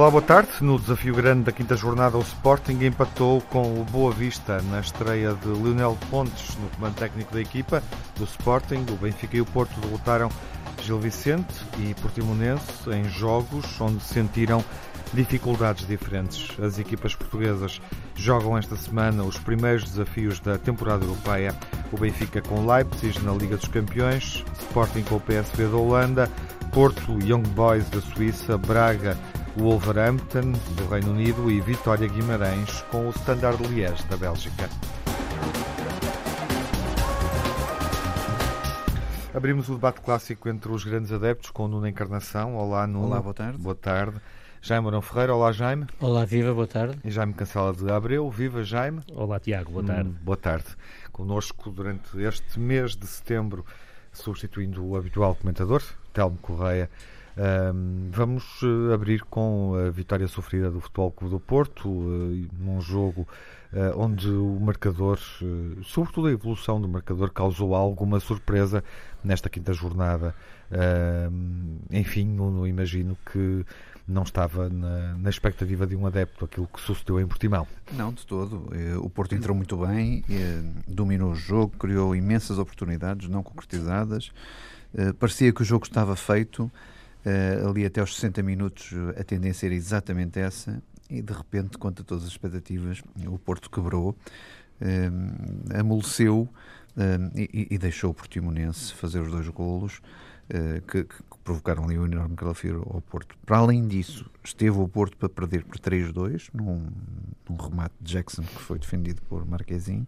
Olá, boa tarde. No desafio grande da quinta jornada, o Sporting empatou com o Boa Vista na estreia de Lionel Pontes no comando técnico da equipa do Sporting. O Benfica e o Porto derrotaram Gil Vicente e Portimonense em jogos onde sentiram dificuldades diferentes. As equipas portuguesas jogam esta semana os primeiros desafios da temporada europeia. O Benfica com Leipzig na Liga dos Campeões, Sporting com o PSV da Holanda, Porto Young Boys da Suíça, Braga Wolverhampton do Reino Unido e Vitória Guimarães com o Standard Liège da Bélgica. Abrimos o debate clássico entre os grandes adeptos com o Nuno Encarnação. Olá, Nuno. Olá, boa tarde. Boa tarde. Jaime Mourão Ferreira. Olá, Jaime. Olá, viva, boa tarde. E Jaime Cancela de Abreu. Viva, Jaime. Olá, Tiago, boa tarde. Hum, boa tarde. Conosco durante este mês de setembro, substituindo o habitual comentador, Telmo Correia, vamos eh, abrir com a vitória sofrida do Futebol Clube do Porto, uh, num jogo uh, onde o marcador, sobretudo a evolução do marcador, causou alguma surpresa nesta quinta jornada. enfim, não, imagino que não estava na, na, expectativa de um adepto aquilo que sucedeu em Portimão. Não, de todo. O Porto entrou muito bem, dominou o jogo, criou imensas oportunidades não concretizadas. Parecia que o jogo estava feito. Uh, ali até aos 60 minutos a tendência era exatamente essa e de repente, contra todas as expectativas, o Porto quebrou, uh, amoleceu uh, e, e, deixou o Portimonense fazer os dois golos uh, que, que, provocaram ali um enorme calafrio ao Porto. Para além disso, esteve o Porto para perder por 3-2 num, num, remate de Jackson que foi defendido por Marquezinho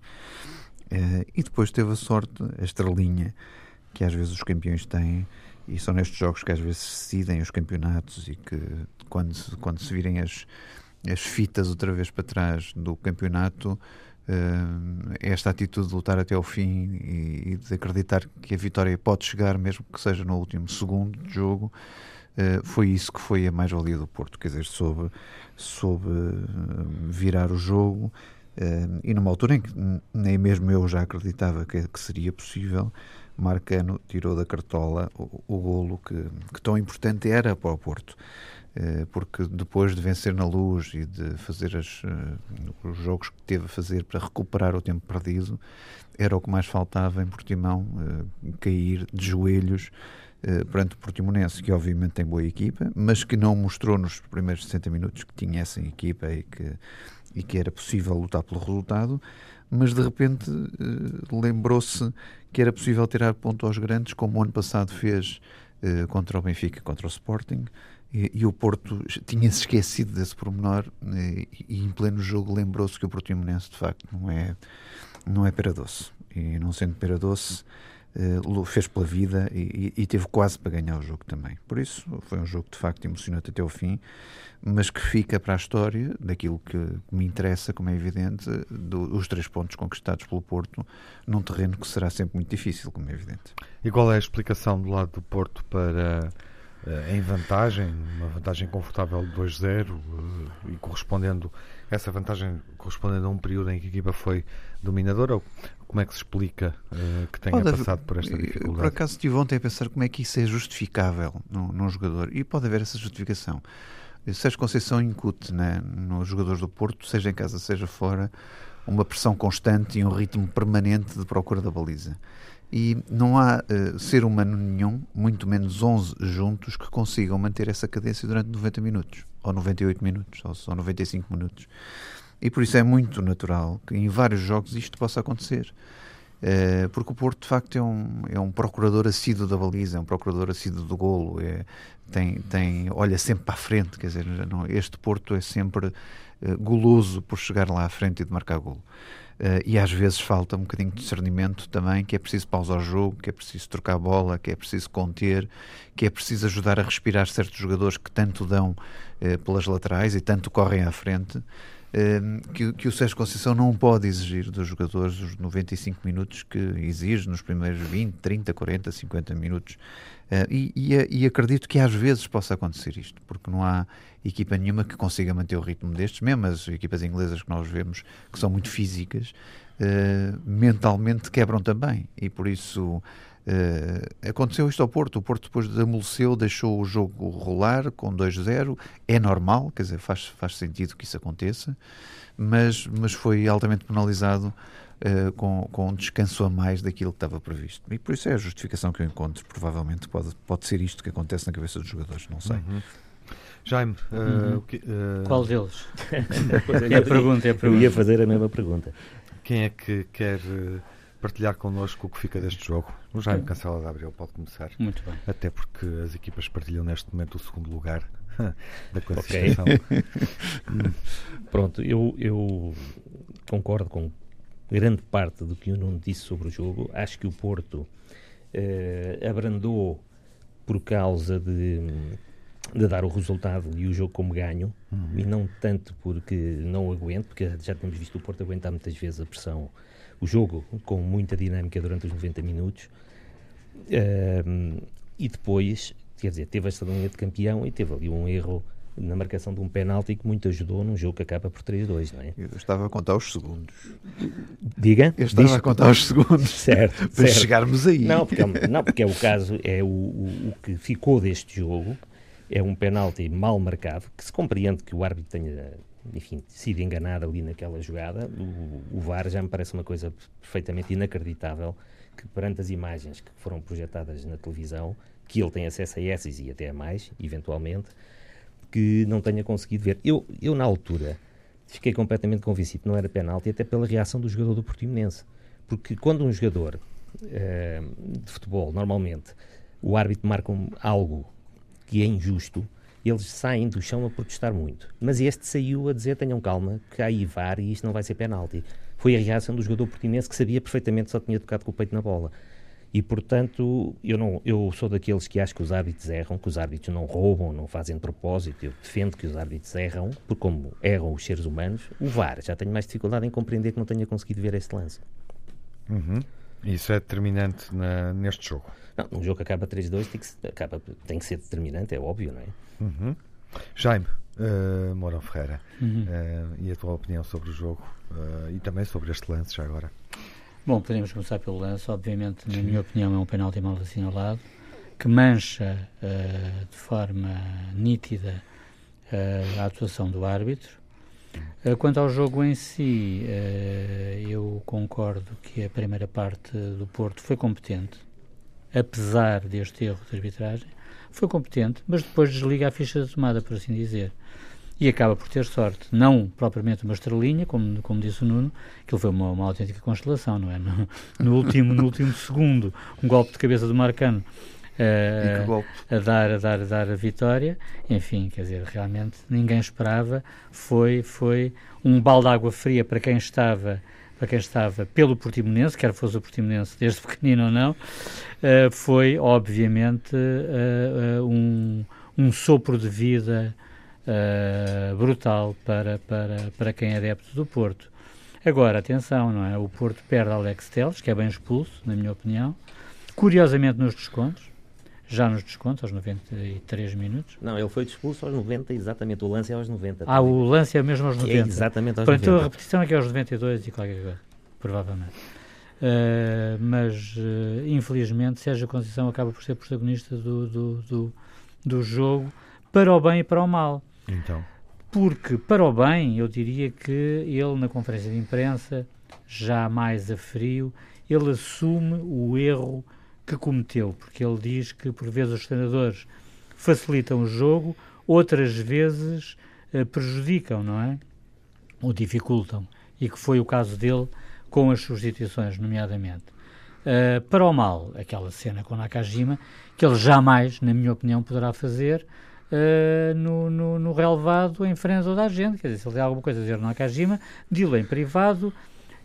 e depois teve a sorte, a estrelinha que às vezes os campeões têm e são nestes jogos que às vezes se decidem os campeonatos e que quando quando se virem as, as fitas outra vez para trás do campeonato, uh, esta atitude de lutar até ao fim e, e, de acreditar que a vitória pode chegar, mesmo que seja no último segundo de jogo, uh, foi isso que foi a mais-valia do Porto. Quer dizer, soube, soube virar o jogo. Uh, e numa altura em que nem mesmo eu já acreditava que, que seria possível, Marcano tirou da cartola o, o golo que, que, tão importante era para o Porto. Eh, porque depois de vencer na luz e de fazer as, eh, os jogos que teve a fazer para recuperar o tempo perdido, era o que mais faltava em Portimão, eh, cair de joelhos perante o Portimonense, que obviamente tem boa equipa, mas que não mostrou nos primeiros 60 minutos que tinha essa equipa e que, e que era possível lutar pelo resultado, mas de repente lembrou-se que era possível tirar ponto aos grandes, como o ano passado fez uh, contra o Benfica, contra o Sporting, e, e o Porto tinha-se esquecido desse pormenor e, e em pleno jogo lembrou-se que o Portimonense de facto não é, não é pera doce. E não sendo pera doce, uh, fez pela vida e, e, teve quase para ganhar o jogo também. Por isso, foi um jogo de facto emocionante até o fim mas que fica para a história daquilo que me interessa, como é evidente, do, os três pontos conquistados pelo Porto num terreno que será sempre muito difícil, como é evidente. E qual é a explicação do lado do Porto para eh, em vantagem, uma vantagem confortável de 2-0 eh, e correspondendo essa vantagem correspondendo a um período em que a equipa foi dominadora ou como é que se explica uh, que tenha pode passado por esta dificuldade? Por acaso estive ontem a pensar como é que isso é justificável num, num jogador e pode haver essa justificação. Sérgio Conceição incute né, nos jogadores do Porto, seja em casa, seja fora, uma pressão constante e um ritmo permanente de procura da baliza. E não há uh, ser humano nenhum, muito menos 11 juntos, que consigam manter essa cadência durante 90 minutos, ou 98 minutos, ou só 95 minutos. E por isso é muito natural que em vários jogos isto possa acontecer. Uh, porque o Porto, de facto, é um, é um procurador assíduo da baliza, é um procurador assíduo do golo, é, tem, tem, olha sempre para a frente, quer dizer, não, este Porto é sempre uh, goloso por chegar lá à frente e de marcar golo. Uh, e às vezes falta um bocadinho de discernimento também, que é preciso pausar o jogo, que é preciso trocar a bola, que é preciso conter, que é preciso ajudar a respirar certos jogadores que tanto dão uh, pelas laterais e tanto correm à frente. Uh, que, que, o Sérgio Conceição não pode exigir dos jogadores os 95 minutos que exige nos primeiros 20, 30, 40, 50 minutos. Uh, e, e, e, acredito que às vezes possa acontecer isto, porque não há equipa nenhuma que consiga manter o ritmo destes, mesmo as equipas inglesas que nós vemos, que são muito físicas, uh, mentalmente quebram também, e por isso Uh, aconteceu isto ao Porto. O Porto depois amoleceu, deixou o jogo rolar com 2-0. É normal, quer dizer, faz, faz sentido que isso aconteça, mas, mas foi altamente penalizado uh, com, com um descanso a mais daquilo que estava previsto. E por isso é a justificação que eu encontro. Provavelmente pode, pode ser isto que acontece na cabeça dos jogadores, não sei. Uhum. Jaime, uh, uhum. que, uh... qual deles? é a pergunta, é a pergunta. Eu ia fazer a mesma pergunta. Quem é que quer partilhar connosco o que fica deste jogo? O Jaime Cancela de Abril pode começar. Muito bem. Até porque as equipas partilham neste momento o segundo lugar da classificação. Okay. Pronto, eu, eu concordo com grande parte do que o Nuno disse sobre o jogo. Acho que o Porto eh, abrandou por causa de de dar o resultado e o jogo como ganho, uhum. e não tanto porque não aguento, porque já temos visto o Porto aguentar muitas vezes a pressão, o jogo com muita dinâmica durante os 90 minutos, uh, e depois, quer dizer, teve esta linha de campeão e teve ali um erro na marcação de um penalti que muito ajudou num jogo que acaba por 3-2, não é? Eu estava a contar os segundos. Diga? Eu estava Diz... a contar os segundos. Certo. para certo. chegarmos aí. Não porque, é, não, porque é o caso, é o, o, o que ficou deste jogo, é um penalti mal marcado, que se compreende que o árbitro tenha, enfim, sido enganado ali naquela jogada. O, o VAR já me parece uma coisa perfeitamente inacreditável que perante as imagens que foram projetadas na televisão, que ele tem acesso a essas e até a mais, eventualmente, que não tenha conseguido ver. Eu, eu na altura, fiquei completamente convencido que não era penalti, até pela reação do jogador do Portimonense. Porque quando um jogador uh, de futebol, normalmente, o árbitro marca um, algo que é injusto, eles saem do chão a protestar muito. Mas este saiu a dizer: tenham calma, que há IVAR e isto não vai ser penalti. Foi a reação do jogador portinense que sabia perfeitamente só tinha tocado com o peito na bola. E, portanto, eu, não, eu sou daqueles que acham que os árbitros erram, que os árbitros não roubam, não fazem propósito. Eu defendo que os árbitros erram, porque como erram os seres humanos, o VAR já tenho mais dificuldade em compreender que não tenha conseguido ver este lance. Uhum. Isso é determinante na, neste jogo. Não, um jogo que acaba 3-2 tem, que, acaba, tem que ser determinante, é óbvio, não é? Uhum. Jaime, uh, Mourão Ferreira, uhum. uh, e a tua opinião sobre o jogo uh, e também sobre este lance já agora? Bom, podemos começar pelo lance. Obviamente, na minha opinião, é um penalti mal assinalado que mancha uh, de forma nítida uh, a atuação do árbitro. Quanto ao jogo em si, eu concordo que a primeira parte do Porto foi competente apesar deste erro de arbitragem, foi competente, mas depois desliga a ficha de tomada, por assim dizer. E acaba por ter sorte, não propriamente uma estrelinha, como, como disse o Nuno, que ele foi uma, uma autêntica constelação, não é? No, no, último, no último segundo, um golpe de cabeça do Marcano uh, a, dar, a, dar, a dar a vitória. Enfim, quer dizer, realmente ninguém esperava. Foi, foi um balde de água fria para quem estava para quem estava pelo Portimonense, quer fosse o Portimonense desde pequenino ou não, uh, foi obviamente uh, uh, um, um sopro de vida brutal para, para, para quem é adepto do Porto. Agora, atenção, não é? O Porto perde Alex Teles, que é bem expulso, na minha opinião. Curiosamente nos descontos, já nos descontos, aos 93 minutos. Não, ele foi expulso aos 90, exatamente. O lance é aos 90. Ah, o lance é mesmo aos 90. É exatamente aos Pronto, 90. Então a repetição é que é aos 92 e qualquer coisa, provavelmente. Uh, mas, uh, infelizmente, Sérgio Conceição acaba por ser protagonista do, do, do, do jogo para o bem e para o mal. Então. Porque, para o bem, eu diria que ele, na conferência de imprensa, já mais a frio, ele assume o erro que cometeu, porque ele diz que por vezes os treinadores facilitam o jogo, outras vezes uh, prejudicam, não é? Ou dificultam. E que foi o caso dele com as substituições, nomeadamente. Uh, para o mal, aquela cena com Nakajima, que ele jamais, na minha opinião, poderá fazer uh, no, no, no, relevado em frente a toda a gente. Quer dizer, se ele tem alguma coisa a dizer no Nakajima, dilo em privado,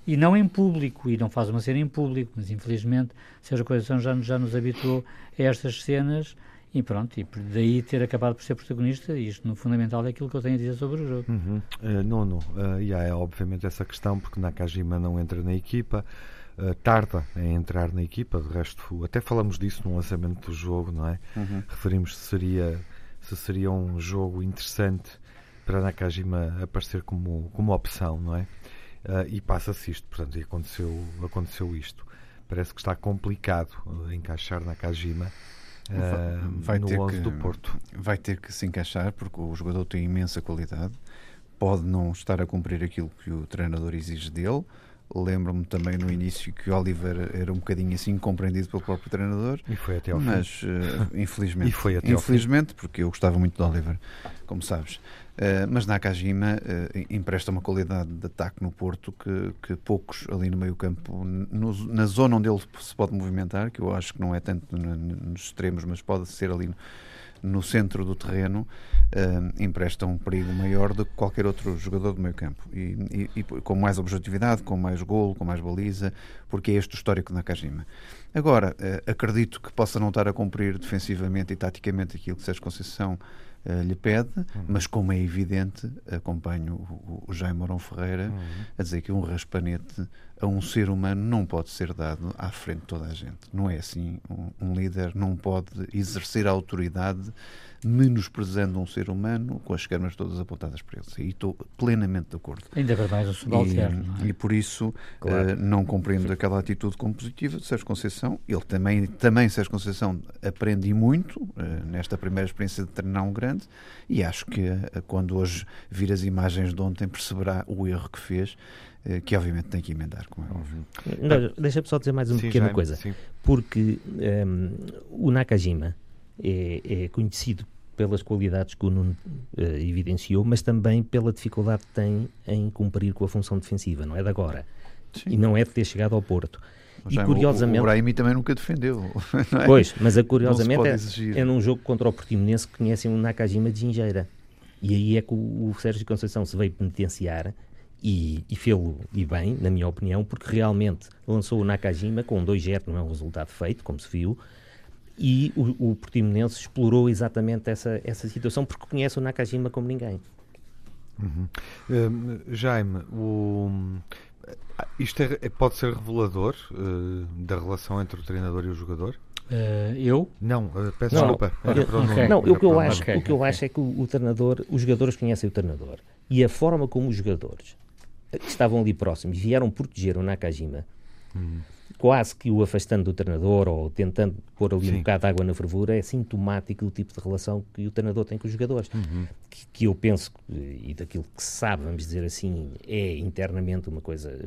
e não em público, e não faz uma cena em público, mas infelizmente Sérgio Conceição já, já nos habituou a estas cenas e pronto, e daí ter acabado por ser protagonista, e isto no fundamental é aquilo que eu tenho a dizer sobre o jogo. Uhum. Uh, nono, uh, e há obviamente essa questão, porque Nakajima não entra na equipa, uh, tarda em entrar na equipa, de resto, até falamos disso no lançamento do jogo, não é? Uhum. Referimos se seria, se seria um jogo interessante para Nakajima aparecer como, como opção, não é? Uh, e passa-se isto, portanto, aconteceu, aconteceu isto. parece que está complicado encaixar Nakajima uh, vai no ter 11 que, do Porto. Vai ter que se encaixar porque o jogador tem imensa qualidade, pode não estar a cumprir aquilo que o treinador exige dele. Lembro-me também no início que o Oliver era um bocadinho assim compreendido pelo próprio treinador. E foi até ao mas, fim. Mas, uh, infelizmente. e foi até infelizmente, porque eu gostava muito do Oliver, como sabes. Uh, mas Nakajima uh, empresta uma qualidade de ataque no Porto que, que poucos ali no meio campo, na zona onde ele se pode movimentar, que eu acho que não é tanto no, nos extremos, mas pode ser ali no, no centro do terreno, uh, empresta um perigo maior do que qualquer outro jogador do meio campo. E, e, e, com mais objetividade, com mais golo, com mais baliza, porque é este o histórico de Nakajima. Agora, acredito que possa não estar a cumprir defensivamente e taticamente aquilo que Sérgio Conceição uh, lhe pede, uhum. mas como é evidente, acompanho o, o Jaime Morão Ferreira uhum. a dizer que um raspanete a um ser humano não pode ser dado à frente de toda a gente. Não é assim. Um, um líder não pode exercer a autoridade menosprezando um ser humano com as esquermas todas apontadas para ele. E estou plenamente de acordo. Ainda para mais um subalterno. E, é? e por isso claro. uh, não compreendo aquela atitude como positiva de Sérgio Conceição. Ele também, também Sérgio Conceição, aprende muito uh, nesta primeira experiência de treinar um grande e acho que uh, quando hoje vir as imagens de ontem perceberá o erro que fez que obviamente tem que emendar, como é óbvio. Deixa-me só dizer mais uma sim, pequena coisa, sim. porque um, ehm, o Nakajima é, é conhecido pelas qualidades que o Nuno uh, evidenciou, mas também pela dificuldade que tem em cumprir com a função defensiva, não é de agora. Sim. E não é de ter chegado ao Porto. e curiosamente, o, o Brahimi também nunca defendeu. É? Pois, mas a, curiosamente é, é, num jogo contra o Portimonense que conhecem um Nakajima de Gingeira. E aí é que o, o Sérgio Conceição se veio penitenciar e, e fê-lo e bem, na minha opinião, porque realmente lançou o Nakajima com 2-0, não é um resultado feito, como se viu, e o, o Portimonense explorou exatamente essa, essa situação porque conhece o Nakajima como ninguém. Uhum. Uh, Jaime, o, isto é, é, pode ser revelador uh, da relação entre o treinador e o jogador? Uh, eu? Não, uh, peço não, desculpa. Okay. Não, o que eu acho, okay. o que eu acho é que o, o, treinador, os jogadores conhecem o treinador e a forma como os jogadores estavam ali próximos vieram proteger o Nakajima. Uhum quase que o afastando do treinador ou tentando pôr ali Sim. um bocado de água na fervura, é sintomático do tipo de relação que o treinador tem com os jogadores. Uhum. Que, que, eu penso, e daquilo que se sabe, vamos dizer assim, é internamente uma coisa,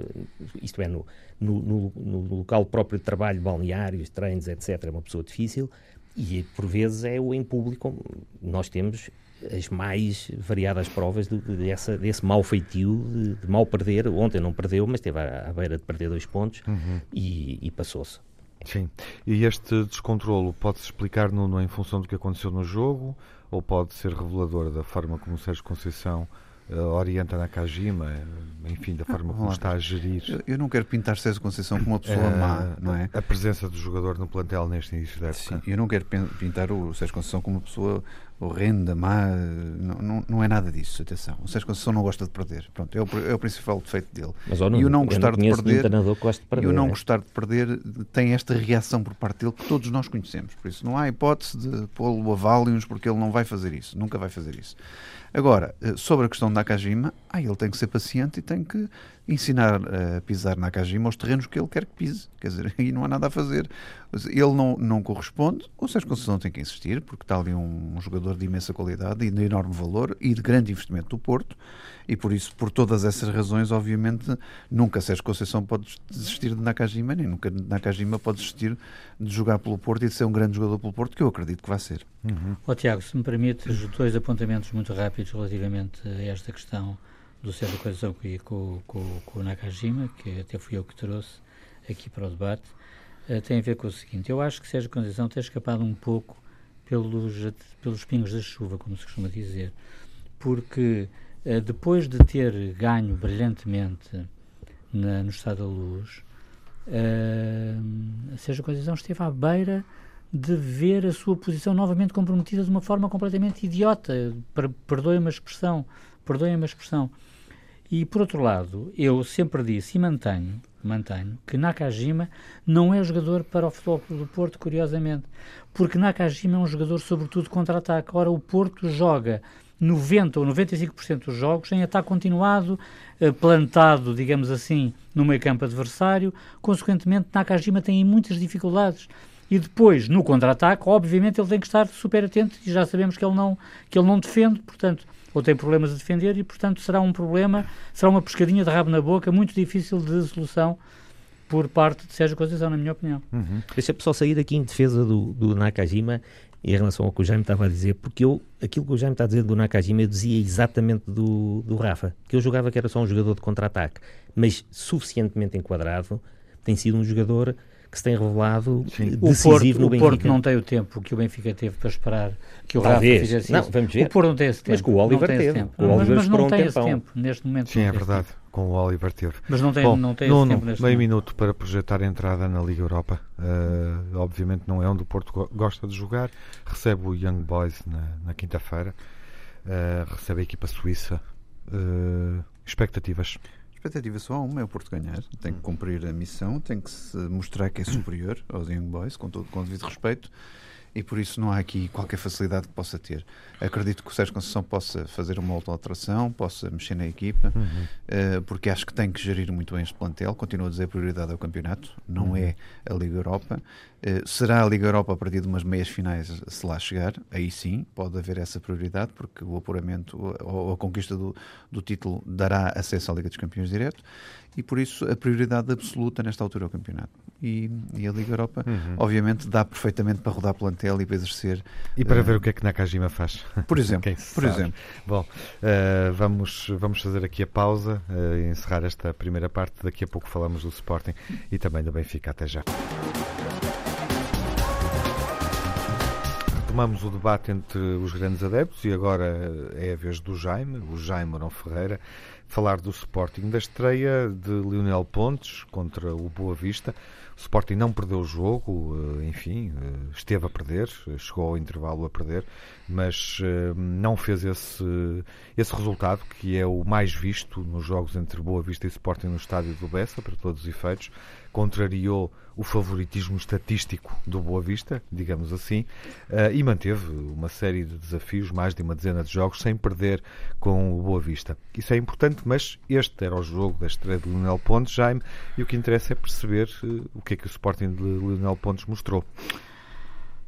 isto é, no, no, no, no local próprio de trabalho, balneários, treinos, etc., é uma pessoa difícil, e por vezes é o em público, nós temos as mais variadas provas de, de, dessa, desse mau feitio, de, de mal perder. Ontem não perdeu, mas esteve à, à beira de perder dois pontos uhum. e, e passou-se. Sim. E este descontrolo pode-se explicar no, no, em função do que aconteceu no jogo ou pode ser revelador da forma como o Sérgio Conceição uh, orienta na Kajima, enfim, da forma como está a gerir. Eu, eu, não quero pintar Sérgio Conceição como uma pessoa uh, má, não é? A presença do jogador no plantel neste início da época. Sim, eu não quero pintar o Sérgio Conceição como uma pessoa horrenda, má, não, não, não, é nada disso, atenção. O Sérgio Conceição não gosta de perder. Pronto, é o, é o principal defeito dele. Mas, não, e o não gostar de perder, de perder, e o não é? gostar de perder tem esta reação por parte dele que todos nós conhecemos. Por isso não há hipótese de pô-lo a válios porque ele não vai fazer isso, nunca vai fazer isso. Agora, eh, sobre a questão da Nakajima, ah, ele tem que ser paciente e tem que ensinar a pisar Nakajima aos terrenos que ele quer que pise. Quer dizer, aí não há nada a fazer. Ele não, não corresponde, o Sérgio Conceição tem que insistir, porque está ali um, um jogador de imensa qualidade e de enorme valor e de grande investimento do Porto, e por isso, por todas essas razões, obviamente, nunca Sérgio Conceição pode desistir de Nakajima, nem nunca Nakajima pode desistir de jogar pelo Porto e de ser um grande jogador pelo Porto, que eu acredito que vai ser. Uhum. Oh, Tiago, se me permites, dois apontamentos muito rápidos relativamente a esta questão do Sérgio Conceição com, com, com o Nakajima, que até fui eu que trouxe aqui para o debate, uh, tem a ver com o seguinte: eu acho que Sérgio Conceição tem escapado um pouco pelos, pelos pingos da chuva, como se costuma dizer, porque uh, depois de ter ganho brilhantemente na, no Estado da Luz, uh, Sérgio Conceição esteve à beira de ver a sua posição novamente comprometida de uma forma completamente idiota. Per Perdoe-me a expressão. Perdoem-me a expressão. E, por outro lado, eu sempre disse e mantenho, mantenho que Nakajima não é jogador para o Futebol do Porto, curiosamente, porque Nakajima é um jogador sobretudo contra-ataque. Ora, o Porto joga 90 ou 95% dos jogos em ataque continuado, eh, plantado, digamos assim, no meio campo adversário. Consequentemente, Nakajima tem muitas dificuldades. E depois, no contra-ataque, obviamente ele tem que estar super atento e já sabemos que ele não, que ele não defende, portanto, ou tem problemas a defender e, portanto, será um problema, será uma pescadinha de rabo na boca muito difícil de solução por parte de Sérgio Conceição, na minha opinião. Uhum. Deixa-me só sair aqui em defesa do, do Nakajima em relação ao que o Jaime estava a dizer, porque eu, aquilo que o Jaime está a dizer do Nakajima, eu dizia exatamente do, do Rafa, que eu jogava que era só um jogador de contra-ataque, mas suficientemente enquadrado, tem sido um jogador que se tem revelado Sim. decisivo o Porto, no Benfica. O Porto não tem o tempo que o Benfica teve para esperar que o. Rafa fizesse não, Vamos ver. O Porto não tem esse tempo. Mas com o Oliver teve. Tempo. O Oliver mas, mas não tem esse tempo neste momento. Sim, é verdade. Tempo. Com o Oliver teve. Mas não tem, Bom, não tem esse tempo neste meio momento. minuto para projetar a entrada na Liga Europa. Uh, obviamente não é onde o Porto gosta de jogar. Recebe o Young Boys na, na quinta-feira. Uh, recebe a equipa suíça. Uh, expectativas? Expectativa só há uma, é o Porto ganhar. Tem que cumprir a missão, tem que se mostrar que é superior aos Young Boys, com todo com devido respeito, e por isso não há aqui qualquer facilidade que possa ter. Acredito que o Sérgio Conceição possa fazer uma alteração, possa mexer na equipa, uhum. uh, porque acho que tem que gerir muito bem este plantel. Continuo a dizer a prioridade é o campeonato, não uhum. é a Liga Europa. Uh, será a Liga Europa a partir de umas meias finais, se lá chegar, aí sim pode haver essa prioridade, porque o apuramento ou a conquista do, do título dará acesso à Liga dos Campeões direto e por isso a prioridade absoluta nesta altura é o campeonato. E, e a Liga Europa, uhum. obviamente, dá perfeitamente para rodar plantel e para exercer. E para uh, ver o que é que Nakajima faz. Por exemplo. por exemplo. Bom, uh, vamos, vamos fazer aqui a pausa uh, e encerrar esta primeira parte. Daqui a pouco falamos do Sporting e também do Benfica. Até já. Retomamos o debate entre os grandes adeptos e agora é a vez do Jaime, o Jaime Morão Ferreira, falar do Sporting, da estreia de Lionel Pontes contra o Boa Vista. O Sporting não perdeu o jogo, eh, enfim, eh, esteve a perder, chegou ao intervalo a perder, mas eh, não fez esse, esse resultado, que é o mais visto nos jogos entre Boa Vista e Sporting no estádio do Bessa, para todos os efeitos. Contrariou o favoritismo estatístico do Boa Vista, digamos assim, uh, e manteve uma série de desafios, mais de uma dezena de jogos, sem perder com o Boa Vista. Isso é importante, mas este era o jogo da estreia de Lionel Pontes, Jaime, e o que interessa é perceber uh, o que é que o Sporting de Lionel Pontes mostrou.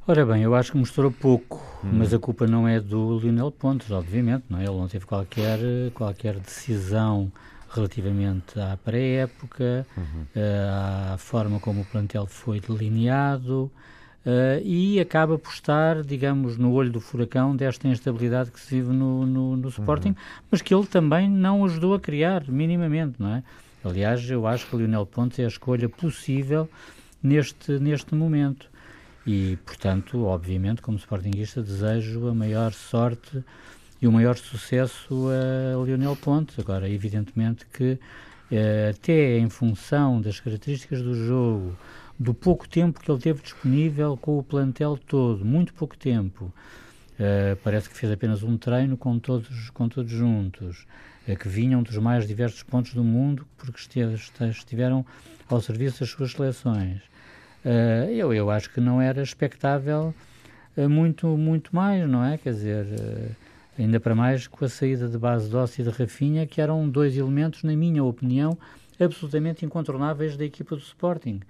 Ora bem, eu acho que mostrou pouco, hum. mas a culpa não é do Lionel Pontes, obviamente, não é? Ele não teve qualquer, qualquer decisão relativamente à pré-época, uhum. uh, à forma como o plantel foi delineado uh, e acaba por estar, digamos, no olho do furacão desta instabilidade que se vive no, no, no Sporting, uhum. mas que ele também não ajudou a criar, minimamente, não é? Aliás, eu acho que Lionel Pontes é a escolha possível neste, neste momento. E, portanto, obviamente, como Sportingista, desejo a maior sorte e o maior sucesso a Lionel Ponte. Agora, evidentemente que eh, até em função das características do jogo, do pouco tempo que ele teve disponível com o plantel todo, muito pouco tempo, uh, parece que fez apenas um treino com todos, com todos juntos, uh, que vinham dos mais diversos pontos do mundo, porque estiveram ao serviço das suas seleções. Uh, eu, eu acho que não era expectável muito, muito mais, não é? Quer dizer, Ainda para mais com a saída de base Dossi e de Rafinha, que eram dois elementos, na minha opinião, absolutamente incontornáveis da equipa do Sporting.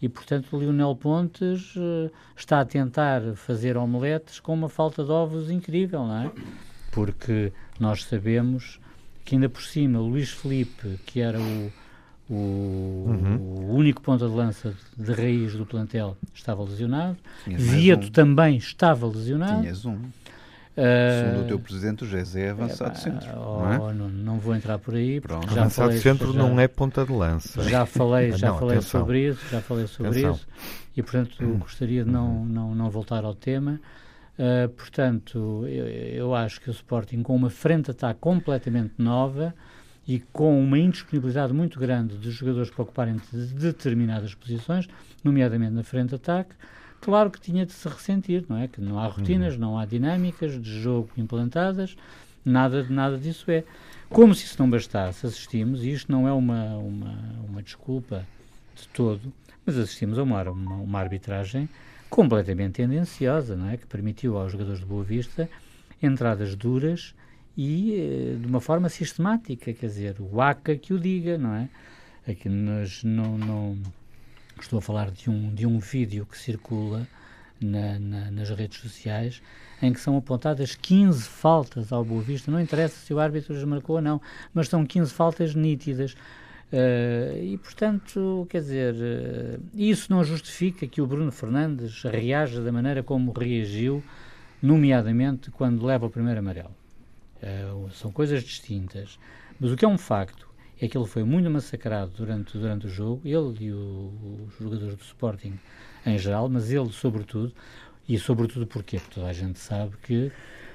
E, portanto, o Lionel Pontes uh, está a tentar fazer omeletes com uma falta de ovos incrível, não é? Porque nós sabemos que, ainda por cima, Luís Felipe, que era o, o, uhum. o, único ponta de lança de raiz do plantel, estava lesionado. Vieto um. também estava lesionado. Tinhas um. Segundo o teu presidente, o José é avançado é, centro. Oh, não, é? não, não, vou entrar por aí. Pronto. Já avançado falei, centro já, não é ponta de lança. Já falei, já não, falei sobre isso, já falei sobre atenção. isso e portanto hum. gostaria de não, não, não voltar ao tema. Uh, portanto, eu, eu, acho que o Sporting com uma frente está completamente nova e com uma indisponibilidade muito grande dos jogadores para ocuparem de determinadas posições, nomeadamente na frente de ataque, claro que tinha de se ressentir, não é? Que não há rotinas, uhum. não há dinâmicas de jogo implantadas, nada, nada disso é. Como se isso não bastasse, assistimos, e isto não é uma, uma, uma desculpa de todo, mas assistimos a uma, uma, uma arbitragem completamente tendenciosa, não é? Que permitiu aos jogadores de Boa Vista entradas duras e eh, de uma forma sistemática, quer dizer, o ACA que o diga, não é? Aqui nós não, não estou a falar de um, de um vídeo que circula na, na, nas redes sociais em que são apontadas 15 faltas ao Boa Vista. Não interessa se o árbitro as marcou ou não, mas são 15 faltas nítidas. Uh, e, portanto, quer dizer, uh, isso não justifica que o Bruno Fernandes reaja da maneira como reagiu, nomeadamente quando leva o primeiro amarelo. Uh, são coisas distintas. Mas o que é um facto é que ele foi muito massacrado durante, durante o jogo, ele e o, os jogadores do Sporting em geral, mas ele sobretudo, e sobretudo? Porque toda a gente sabe que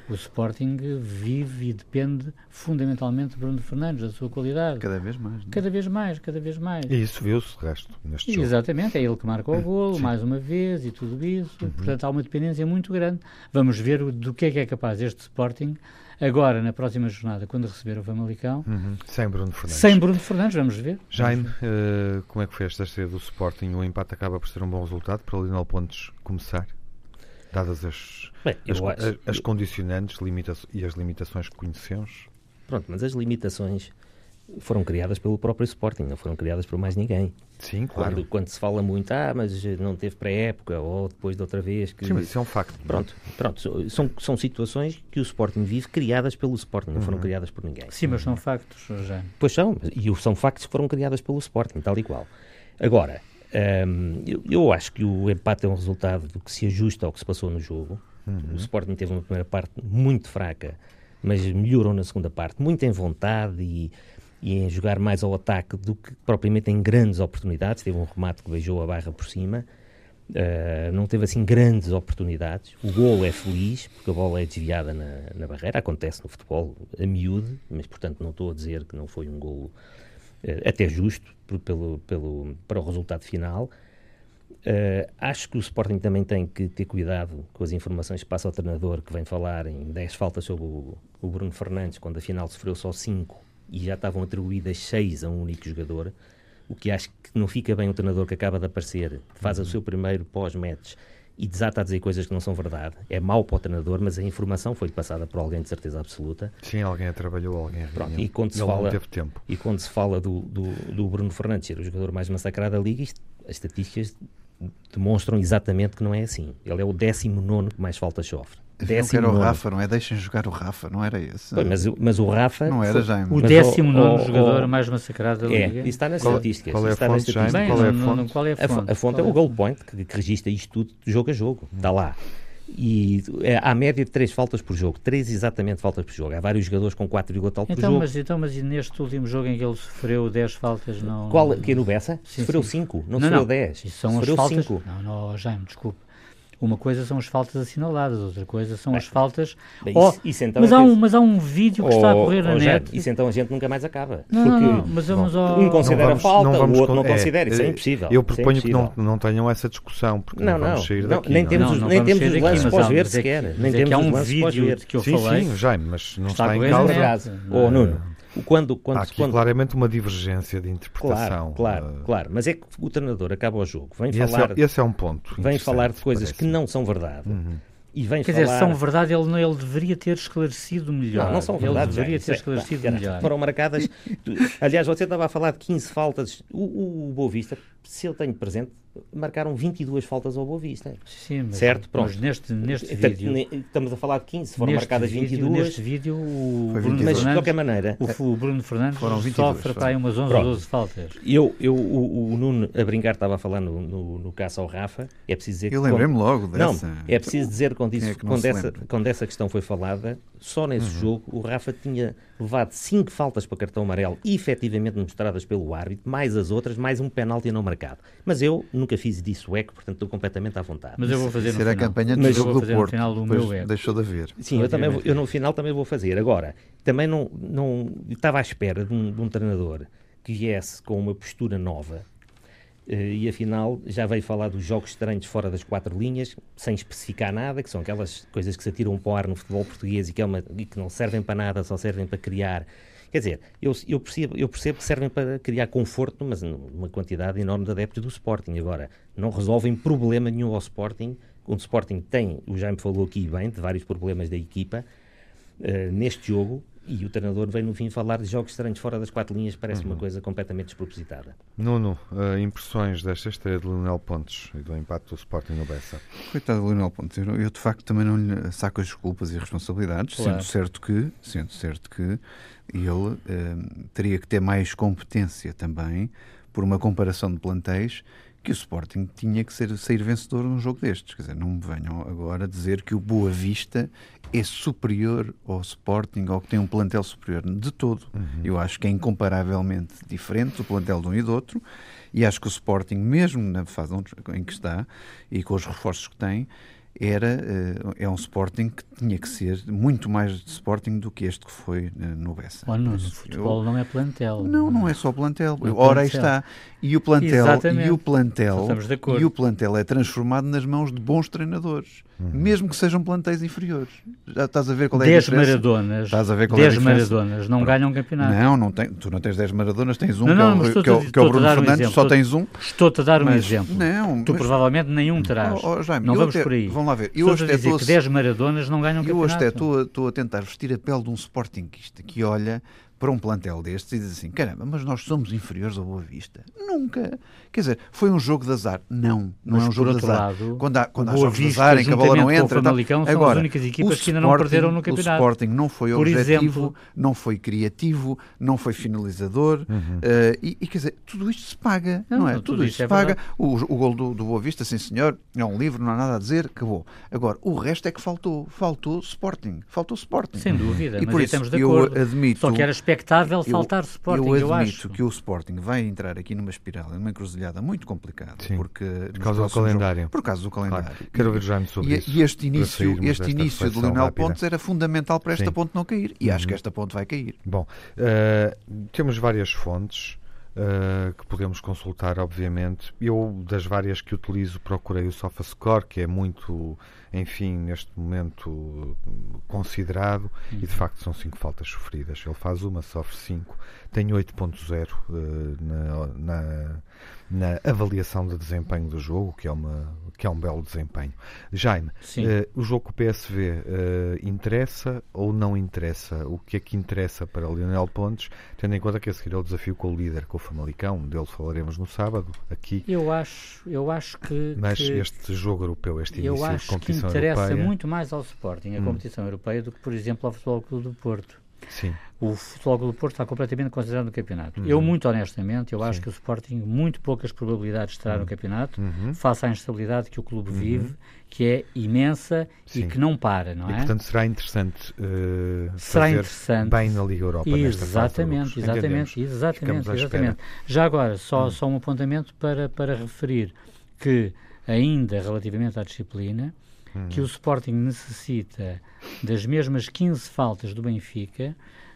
o Sporting vive e depende fundamentalmente de Bruno Fernandes, da sua qualidade. Cada vez mais. Não? É? Cada vez mais, cada vez mais. E isso viu-se, de resto, neste jogo. Exatamente, é ele que marca o golo, Sim. mais uma vez, e tudo isso. Uhum. Portanto, há uma dependência muito grande. Vamos ver do que é que é capaz este Sporting agora, na próxima jornada, quando receber o Famalicão. Uhum. Sem Bruno Fernandes. Sem Bruno Fernandes, vamos ver. Jaime, uh, como é que foi esta estreia do Sporting? O empate acaba por ser um bom resultado para o Lionel Pontes começar? dadas as, Bem, as, acho, as, condicionantes limita e as limitações que conhecemos? Pronto, mas as limitações foram criadas pelo próprio Sporting, não foram criadas por mais ninguém. Sim, claro. Quando, quando se fala muito, ah, mas não teve pré-época, ou depois de outra vez. Que... Sim, mas isso é um facto. É? Pronto, pronto são, são situações que o Sporting vive criadas pelo Sporting, não uhum. foram criadas por ninguém. Sim, mas são factos, já. Pois são, e são factos que foram criadas pelo Sporting, tal e qual. Agora, um, eu, eu, acho que o empate é um resultado do que se ajusta ao que se passou no jogo. Uhum. O Sporting teve uma primeira parte muito fraca, mas melhorou na segunda parte, muito em vontade e, e, em jogar mais ao ataque do que propriamente em grandes oportunidades. Teve um remate que beijou a barra por cima. Uh, não teve assim grandes oportunidades. O golo é feliz, porque a bola é desviada na, na barreira. Acontece no futebol a miúde, mas portanto não estou a dizer que não foi um golo uh, até justo pelo, pelo, para o resultado final. Uh, acho que o Sporting também tem que ter cuidado com as informações que passa ao treinador, que vem falar em 10 faltas sobre o, o Bruno Fernandes, quando afinal sofreu só 5 e já estavam atribuídas 6 a um único jogador. O que acho que não fica bem o treinador que acaba de aparecer, faz uhum. o seu primeiro pós-match e desata a dizer coisas que não são verdade. É mau para o treinador, mas a informação foi passada por alguém de certeza absoluta. Sim, alguém a trabalhou, alguém a Pronto, e quando se Ele fala, teve tempo. E quando se fala do, do, do Bruno Fernandes ser o jogador mais massacrado da Liga, isto, as estatísticas demonstram exatamente que não é assim. Ele é o 19 que mais faltas sofre. Décimo não era o Rafa, não é? Deixem jogar o Rafa, não era esse? mas, mas o Rafa. Não era Jaime. O 19 jogador mais massacrado da é, Liga. Isso está nas qual, estatísticas. Qual é a fonte, Jaime? Bem, qual, é a fonte? qual é a fonte? A, fonte é o Goal Point, que, que registra isto tudo de jogo a jogo. Está lá. E é, há média de 3 faltas por jogo, 3 exatamente faltas por jogo. Há vários jogadores com 4 tal então, por jogo. Mas, então, mas neste último jogo em que ele sofreu 10 faltas, não. Qual, que é no Bessa? Sim, sofreu 5, não, não sofreu 10. São sofreu as faltas. Cinco. Não, não, Jaime, desculpe. Uma coisa são as faltas assinaladas, outra coisa são as faltas. Bem, oh, isso, isso então mas, é há um, mas há um vídeo que oh, está a correr oh, na net. Isso então a gente nunca mais acaba. Não, porque não, não, mas vamos ao... um considera vamos, falta, o outro não é, considera. Isso é impossível. Eu proponho é impossível. que não, não tenham essa discussão, porque não, não vamos sair daqui. Nem temos, os, nem temos os lances pós ver sequer. Nem temos há um vídeo que eu falei. Sim, Jaime, mas não está em causa. Ou Nuno. Quando, quando, Há aqui quando... claramente uma divergência de interpretação. Claro, claro, uh... claro. Mas é que o treinador acaba o jogo, vem esse falar... É, esse é um ponto Vem falar de coisas que não são verdade. Uhum. E vem Quer falar... dizer, são verdade, ele, ele deveria ter esclarecido melhor. Não, não são verdade. Ele deveria ter é, esclarecido melhor. Foram marcadas... Aliás, você estava a falar de 15 faltas. O, o, o Boa Vista, se eu tenho presente, marcaram 22 faltas ao Boa Vista. Sim, mas, certo? Pronto. Mas neste, neste vídeo... Estamos a falar de 15, foram marcadas vídeo, 22. Neste vídeo, o Bruno mas de qualquer maneira... O, o Bruno Fernandes foram 22, sofre para aí umas 11 ou 12 faltas. Eu, eu, o, o, Nuno, a brincar, estava a falar no, no, no caça ao Rafa. É preciso dizer eu lembrei-me logo dessa. Não, é preciso dizer quando, isso, é quando, essa, quando essa questão foi falada, só nesse uhum. jogo, o Rafa tinha levado 5 faltas para cartão amarelo, efetivamente mostradas pelo árbitro, mais as outras, mais um penalti não marcado. Mas eu nunca fiz disso eco, portanto estou completamente à vontade. Mas eu vou fazer no Será final. a campanha do jogo do Porto, final do meu eco. deixou de haver. Sim, eu, também vou, eu no final também vou fazer. Agora, também não, não estava à espera de um, de um treinador que viesse com uma postura nova, e afinal já veio falar dos jogos estranhos fora das quatro linhas, sem especificar nada, que são aquelas coisas que se atiram para o ar no futebol português e que, é uma, e que não servem para nada, só servem para criar Quer dizer, eu, eu, percebo, eu percebo que servem para criar conforto, mas numa quantidade enorme de adeptos do Sporting. Agora, não resolvem problema nenhum ao Sporting. O Sporting tem, o Jaime falou aqui bem, de vários problemas da equipa, uh, neste jogo e o treinador vem no fim falar de jogos estranhos fora das quatro linhas, parece uhum. uma coisa completamente despropositada. Nuno, uh, impressões desta estreia de Lionel Pontes e do impacto do Sporting no Bessa? Coitado de Lionel Pontes, eu, eu, de facto também não lhe saco as culpas e responsabilidades, claro. sendo certo que, sendo certo que ele uh, teria que ter mais competência também por uma comparação de plantéis que o Sporting tinha que ser, sair vencedor num jogo destes. Quer dizer, não me venham agora dizer que o Boa Vista é superior ao Sporting ou que tem um plantel superior. De todo. Uhum. Eu acho que é incomparavelmente diferente o plantel de um e do outro e acho que o Sporting, mesmo na fase em que está e com os reforços que tem, era uh, é um Sporting que tinha que ser muito mais de Sporting do que este que foi uh, no Bessa. Oh, no futebol eu, não é plantel. Não, não é só plantel. É Ora plantel. está. E o plantel, e o plantel, e o plantel é transformado nas mãos de bons treinadores, uhum. mesmo que sejam plantéis inferiores. Já estás a ver qual é 10 a diferença? Maradonas, estás a ver qual 10 é a Maradonas não ganham campeonato. Não, não tem, tu não tens 10 Maradonas, tens um não, não, que, é o, que, é o, que é o Bruno Fernandes, um só tens um. Estou-te a dar um mas, exemplo. Não, tu mas, provavelmente nenhum terás. Oh, oh, Jaime, não vamos até, por aí. Vamos lá ver. Eu hoje dizer que 10 Maradonas não ganham eu campeonato. Eu hoje estou a tentar vestir a pele de um Sportingista que olha para um plantel destes e diz assim: caramba, mas nós somos inferiores ao Boa Vista. Nunca. Quer dizer, foi um jogo de azar. Não, não mas é um jogo de azar. Lado, quando há, quando há jogos de azar em que a bola não entra. Tal. Agora, são as únicas equipas que ainda não perderam no campeonato. O Sporting não foi Por objetivo, exemplo, não foi criativo, não foi finalizador. Uhum. Uh, e, e, quer dizer, tudo isto se paga, não, não é? Tudo, tudo isto se é paga. O, o gol do, do Boa Vista, sim senhor, é um livro, não há nada a dizer, acabou. Agora, o resto é que faltou. Faltou Sporting. Faltou Sporting. Sem dúvida, e por isso, estamos de acordo. Eu admito, Só que era expectável faltar faltar Sporting, eu, eu admito eu que o Sporting vai entrar aqui numa espiral, numa encruzilhada muito complicada. Sim, porque por causa do calendário. Jogos, por causa do calendário. Claro. Quero ver já sobre e, isso. E este início, este início de Lionel Pontes era fundamental para esta Sim. ponte não cair. E uhum. acho que esta ponte vai cair. Bom, uh, temos várias fontes. Uh, que podemos consultar, obviamente. Eu, das várias que utilizo, procurei o SofaScore, que é muito, enfim, neste momento considerado, uhum. e de facto são cinco faltas sofridas. Ele faz uma, sofre cinco, tem 8.0 uh, na, na na avaliação de desempenho do jogo, que é, uma, que é um belo desempenho. Jaime, uh, o jogo com o PSV uh, eh, interessa ou não interessa? O que é que interessa para Lionel Pontes, tendo em conta que a seguir é o desafio com o líder, com o Famalicão, dele falaremos no sábado, aqui. Eu acho, eu acho que... Mas que, este jogo europeu, este início de competição europeia... Eu acho que interessa muito mais ao Sporting, a hum. competição europeia, do que, por exemplo, ao Futebol Clube do Porto. Sim. O Futebol Clube do Porto está completamente considerado no campeonato. Uhum. Eu, muito honestamente, eu Sim. acho que o Sporting muito poucas probabilidades terá uhum. no campeonato, uhum. face à instabilidade que o clube uhum. vive, que é imensa Sim. e que não para, não e, é? portanto, será interessante uh, será interessante. bem na Liga Europa Exatamente, exatamente, exatamente, exatamente. Já agora, só, hum. só um apontamento para, para referir que, ainda relativamente à disciplina, que o Sporting necessita das mesmas 15 faltas do Benfica,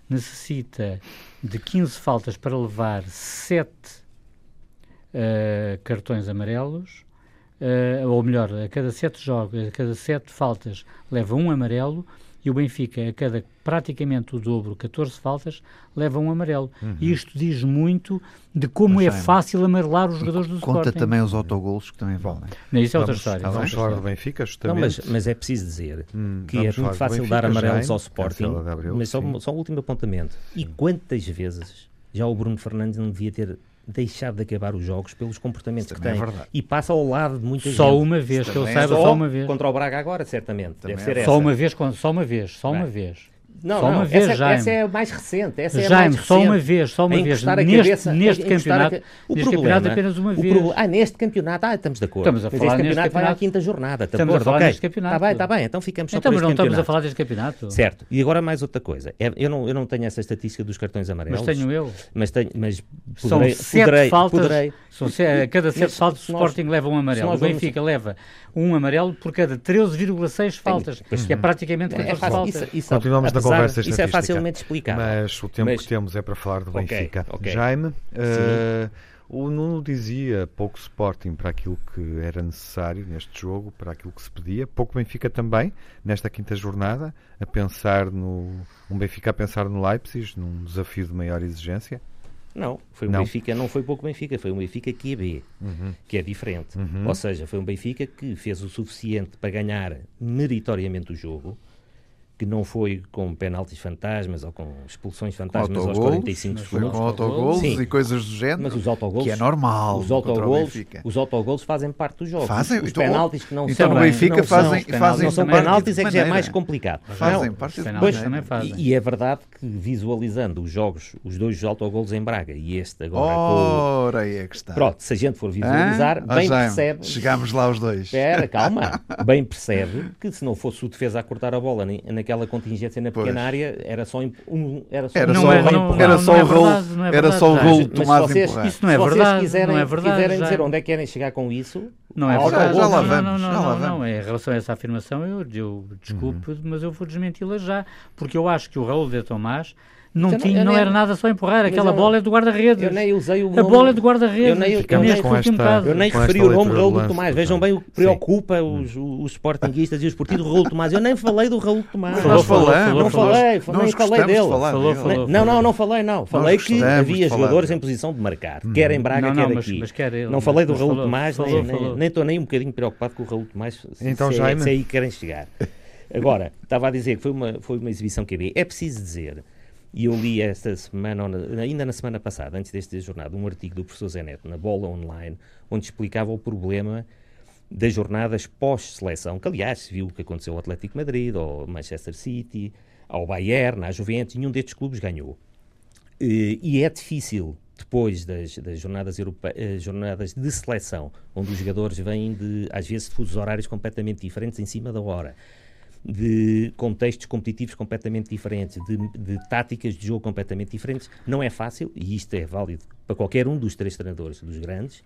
necessita de 15 faltas para levar 7 uh, eh, cartões amarelos, uh, ou melhor, a cada 7 jogos, a cada 7 faltas leva um amarelo e o Benfica, a cada praticamente o dobro, 14 faltas, leva um amarelo. Uhum. E isto diz muito de como Mas, é fácil amarelar os jogadores do Conta Sporting. também os autogolos que também valem. Não, isso é outra história. Vamos, vamos falar do Benfica, justamente. Não, mas, mas, é preciso dizer hum, que é muito fácil Benfica, dar amarelos ao Sporting, Gabriel, mas só, só um último apontamento. E quantas vezes já o Bruno Fernandes não devia ter deixar de acabar os jogos pelos comportamentos que é tem. É e passa ao lado de muita só gente. Uma vez, que eu saiba, só, só uma vez. Contra o Braga agora, certamente. Também Deve ser é. essa. Só uma vez, só uma vez, só uma vez. Não, só não, uma vez, essa, Jaime. essa é a mais recente. Essa é a mais recente. só uma vez, só uma vez. Neste, cabeça, neste campeonato, a... o neste problema, campeonato apenas uma vez. Pro... Ah, neste campeonato, ah, estamos de acordo. Estamos a falar Mas este campeonato, vai à quinta jornada. Estamos a falar okay. neste campeonato. Está bem, está bem, então ficamos só então, por este não campeonato. estamos a falar deste campeonato. Certo. E agora mais outra coisa. É, eu, não, eu não tenho essa estatística dos cartões amarelos. Mas tenho eu. Mas, tenho, mas poderei, São sete poderei, faltas. Poderei. São se, cada sete faltas o Sporting leva um amarelo. O Benfica leva um amarelo por cada 13,6 faltas, que é praticamente 14 faltas. Continuamos na conversa Isso é facilmente explicável mas o tempo mas... que temos é para falar do Benfica. Okay, okay. Jaime, uh, o Nuno dizia pouco Sporting para aquilo que era necessário neste jogo, para aquilo que se pedia, pouco Benfica também, nesta quinta jornada, a pensar no. Um Benfica a pensar no Leipzig, num desafio de maior exigência. Não, foi um não. Benfica, não foi pouco Benfica, foi um Benfica que é B, uhum. que é diferente. Uhum. Ou seja, foi um Benfica que fez o suficiente para ganhar meritoriamente o jogo, que não foi com penaltis fantasmas ou com expulsões fantasmas aos autogolos, 45 mas Foi segundos. com autogolos Sim. e coisas do género. Mas os que é normal os Benfica. os autogolos fazem parte do jogo. Fazem, os então, penaltis que não então são, no Benfica não são- fazem- os fazem não são penaltis é que já é mais complicado. Fazem Não, parte Os de penaltis maneira. também fazem. e, e é verdade que visualizando os jogos, os dois autogolos em Braga e este agora Ora, é que está. Pronto, se a gente for visualizar, bem percebe. Chegámos lá os dois. Espera, calma. Bem percebe que se não fosse o defesa a cortar a bola nem- naquela contingência na pequena Pois. área, era só um, era só Era Não só, é- era só é o verdade, não é era só o já. gol Mas do Mas Tomás se vocês, empurrar. Isso não é se verdade, vocês quiserem, não é verdade, quiserem dizer onde é que querem chegar com isso, Não é verdade. já lá não, vamos, não, não, já não, lá não, vamos. não. Em relação a essa afirmação, eu, eu desculpe, Uhum. mas eu vou desmenti-la já. Porque eu acho que o Raul de Tomás não, Eu não- tinha, não nem- era nada só empurrar. Aquela eu- bola é do guarda-redes. eu nem usei o A nome- bola é do guarda-redes. Eu nem- eu neste último esta- caso. Eu nem referi o nome Raul do lance, Tomás. Vejam bem o que preocupa os, os sportinguistas e os esportivos do Raul Tomás. Eu nem falei do Raul Tomás. Falou, falou, falou, não falei, Nós nem falei de dele. falar Falou, falou. Não, não, não falei, não. Falei que de havia jogadores em posição de marcar, quer em Braga, Não, quer mas- aqui. mas quer ele, não falei do Raul Tomás, nem- estou nem um bocadinho preocupado com o Raul Tomás, se, Então, se, é, é aí que querem chegar. Agora, estava a dizer que foi uma, foi uma exibição que havia. É preciso dizer, e eu li esta semana, ainda na semana passada, antes deste jornada, um artigo do professor Zé Neto na Bola Online, onde explicava o problema das jornadas pós-seleção, que aliás se viu o que aconteceu ao Atlético Madrid, ao Manchester City, ao Bayern, à Juventus, nenhum destes clubes ganhou. Eh, E é difícil, depois das, das jornadas, eh, jornadas de seleção, onde os jogadores vêm de, às vezes, de fusos horários completamente diferentes em cima da hora, de contextos competitivos completamente diferentes, de, de táticas de jogo completamente diferentes, não é fácil, e isto é válido para qualquer um dos três treinadores dos grandes,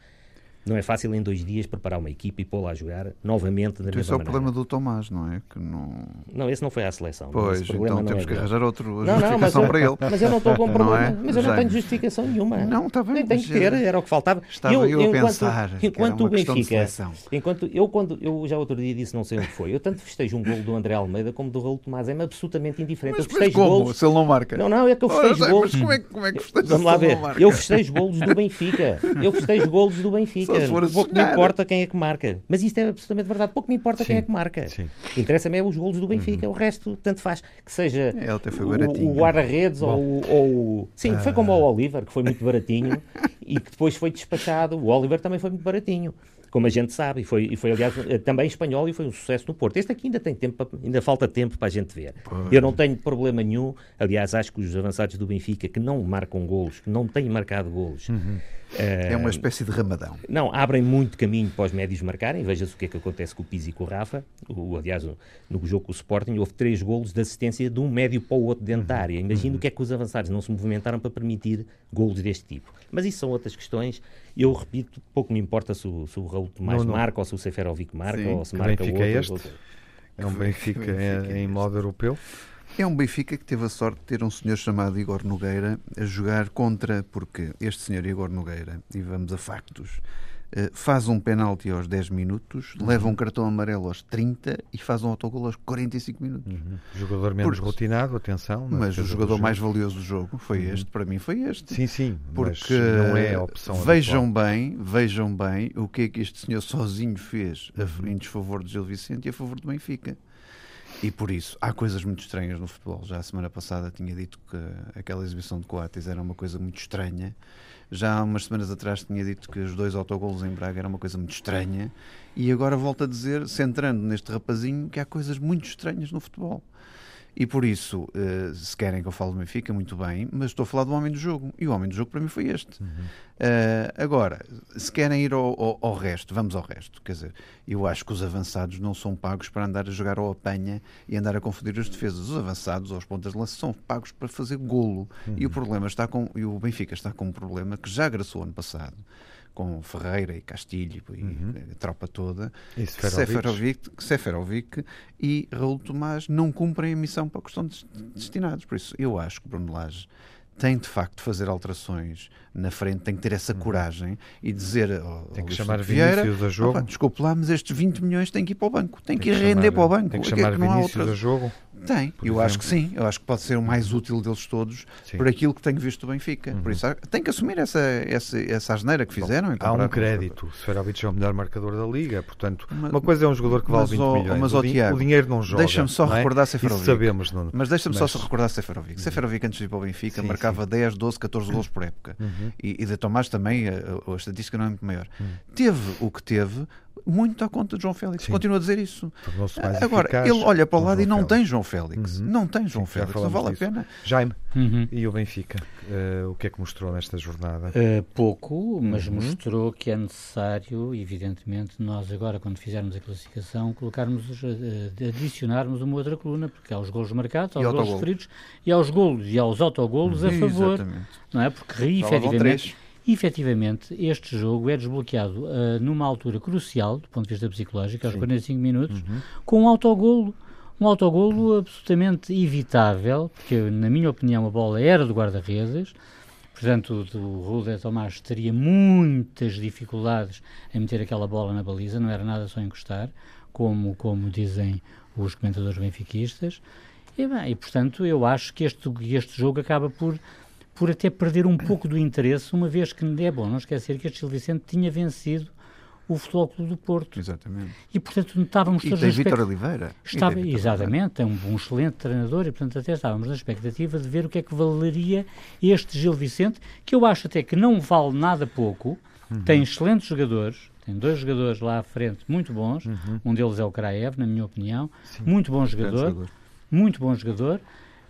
não é fácil em dois dias preparar uma equipa e pô-la a jogar novamente da Então, esse mesma é o maneira. problema do Tomás, não é? Que não... Não, esse não foi à seleção. Pois, esse então não temos é que arranjar outra Não, não, mas justificação eu, para ele. mas eu não estou com Não problema. é? Mas eu não tenho justificação nenhuma. Não, está bem, Nem tenho mas, que ter, era o que faltava. estava eu a pensar que era enquanto o Benfica, enquanto eu quando eu já outro dia disse não sei onde foi, eu tanto festejo um gol do André Almeida como do Raul Tomás, é-me absolutamente indiferente. Mas, eu mas festejo como? golos. Se ele não marca? Não, não, é que eu festejo Jaime, golos. Mas como é, que- como é que festeja Vamos lá ver. não? Eu festejo golos do Benfica. Eu festejo golos do Benfica. Pouco me importa quem é que marca. Mas isto é absolutamente verdade. Pouco me importa quem é que marca. sim. Interessa-me é os golos do Benfica. O resto, tanto faz. Que seja É, até foi o- baratinho. o guarda-redes ou, o- ou Sim, foi como o Oliver, que foi muito baratinho e que depois foi despachado. O Oliver também foi muito baratinho. Como a gente sabe, e foi, e foi aliás eh, também espanhol e foi um sucesso no Porto. Este aqui ainda tem tempo, para- ainda falta tempo para a gente ver. Eu não tenho problema nenhum. Aliás, acho que os avançados do Benfica que não marcam golos, que não têm marcado golos, É uma espécie de ramadão. não, abrem muito caminho para os médios marcarem. Veja-se o que é que acontece com o Pizzi e com o Rafa. O, aliás, no, jogo com o Sporting, houve três golos de assistência de um médio para o outro dentro da área. Imagino o que é que os avançados não se movimentaram para permitir golos deste tipo. Mas isso são outras questões. Eu repito, pouco me importa se o, se o Raul Tomás Não, não. marca ou se o Seferovic marca Sim. ou se marca o outro. é este? outro. É um Benfica Benfica em, é em modo europeu. É um Benfica que teve a sorte de ter um senhor chamado Igor Nogueira a jogar contra, porque este senhor Igor Nogueira, e vamos a factos, eh, faz um penalti aos 10 minutos, Uhum. leva um cartão amarelo aos 30 e faz um autogol aos 45 minutos. Jogador menos Por- rotinado, atenção. na Mas o jogador mais valioso do jogo foi este, para mim foi este. Sim, sim. mas Porque não é a opção. vejam habitual. bem, vejam bem o que é que este senhor sozinho fez a- Uhum. em desfavor de Gil Vicente e a favor do Benfica. E por isso, há coisas muito estranhas no futebol. Já a semana passada tinha dito que aquela exibição de Coates era uma coisa muito estranha. Já há umas semanas atrás tinha dito que os dois autogolos em Braga era uma coisa muito estranha. E agora volto a dizer, centrando neste rapazinho, que há coisas muito estranhas no futebol. E por isso, eh, se querem que eu fale do Benfica, muito bem, mas estou a falar do homem do jogo. E o homem do jogo para mim foi este. Eh, agora, se querem ir ao, ao- ao resto, vamos ao resto. Quer dizer, eu acho que os avançados não são pagos para andar a jogar ao apanha e andar a confundir as defesas. Os avançados, aos pontas de lança, são pagos para fazer golo. E o problema está com. E o Benfica está com um problema que já agraçou ano passado. Com Ferreira e Castilho e a tropa toda, E que Seferovic. Que e Raul Tomás não cumprem a missão para a questão de destinados. Por isso, eu acho que Bruno Lage tem de facto de fazer alterações na frente, tem que ter essa coragem e dizer ao, Uhum. Tem que Luís chamar Vieira, Vinícius a jogo. "Opa, desculpe lá, mas estes 20 milhões têm que ir para o banco, tem, que ir chamar- render para o banco. Tem que chamar não há Vinícius outra- a jogo. Tem, eu exemplo. acho que sim. Eu acho que pode ser o mais útil deles todos Sim. por aquilo que tenho visto do Benfica. Uhum. Por isso tem que assumir essa, essa, essa asneira que fizeram. então, Há um crédito. Seferovic é o melhor marcador da liga, portanto, Mas- uma coisa é um jogador que vale mas, 20 ó- milhões. mas, o, Tiago, o dinheiro não joga. Deixa-me só não é? recordar Isso Seferovic. sabemos, Nuno. Mas deixa-me Mas- só recordar Seferovic. Seferovic antes de ir para o Benfica Sim, marcava 10, 12, 14 gols por época. Uhum. E, e de Tomás também, a, a- a estatística não é muito maior. Uhum. Teve o que teve, muito à conta de João Félix. Sim. Continua a dizer isso. Mais Agora, eficaz ele olha para o lado e João não Félix. tem João Félix. Uhum. Não tem João Sim, Félix. Não vale disso. a pena. Jaime, Uhum. e o Benfica? Eh, o que é que mostrou nesta jornada? Uh, pouco, mas Uhum. mostrou que é necessário, evidentemente, nós agora, quando fizermos a classificação, colocarmos, os, eh, adicionarmos uma outra coluna, porque há os golos marcados, há E os golos referidos e há os golos e há os autogolos a favor, Exatamente. não é? Porque efetivamente, três. efetivamente este jogo é desbloqueado ah, numa altura crucial, do ponto de vista psicológico, aos Sim. 45 minutos, Uhum. com um autogolo. Um autogolo absolutamente evitável, porque, na minha opinião, a bola era do guarda-redes. Portanto, o, o Ruder Tomás teria muitas dificuldades em meter aquela bola na baliza, não era nada só encostar, como, como dizem os comentadores benfiquistas. E, bem, e, portanto, eu acho que este, este jogo acaba por, por até perder um pouco do interesse, uma vez que é bom não esquecer que este Gil Vicente tinha vencido o Futebol Clube do Porto. Exatamente. E, portanto, estávamos E tem na Vítor expect- Oliveira. Estava, tem Vítor exatamente, é um, um excelente treinador e, portanto, até estávamos na expectativa de ver o que é que valeria este Gil Vicente, que eu acho até que não vale nada pouco, tem excelentes jogadores, tem dois jogadores lá à frente muito bons, Uhum. um deles é o Kraev, na minha opinião, muito bom. Grande jogador, muito bom jogador,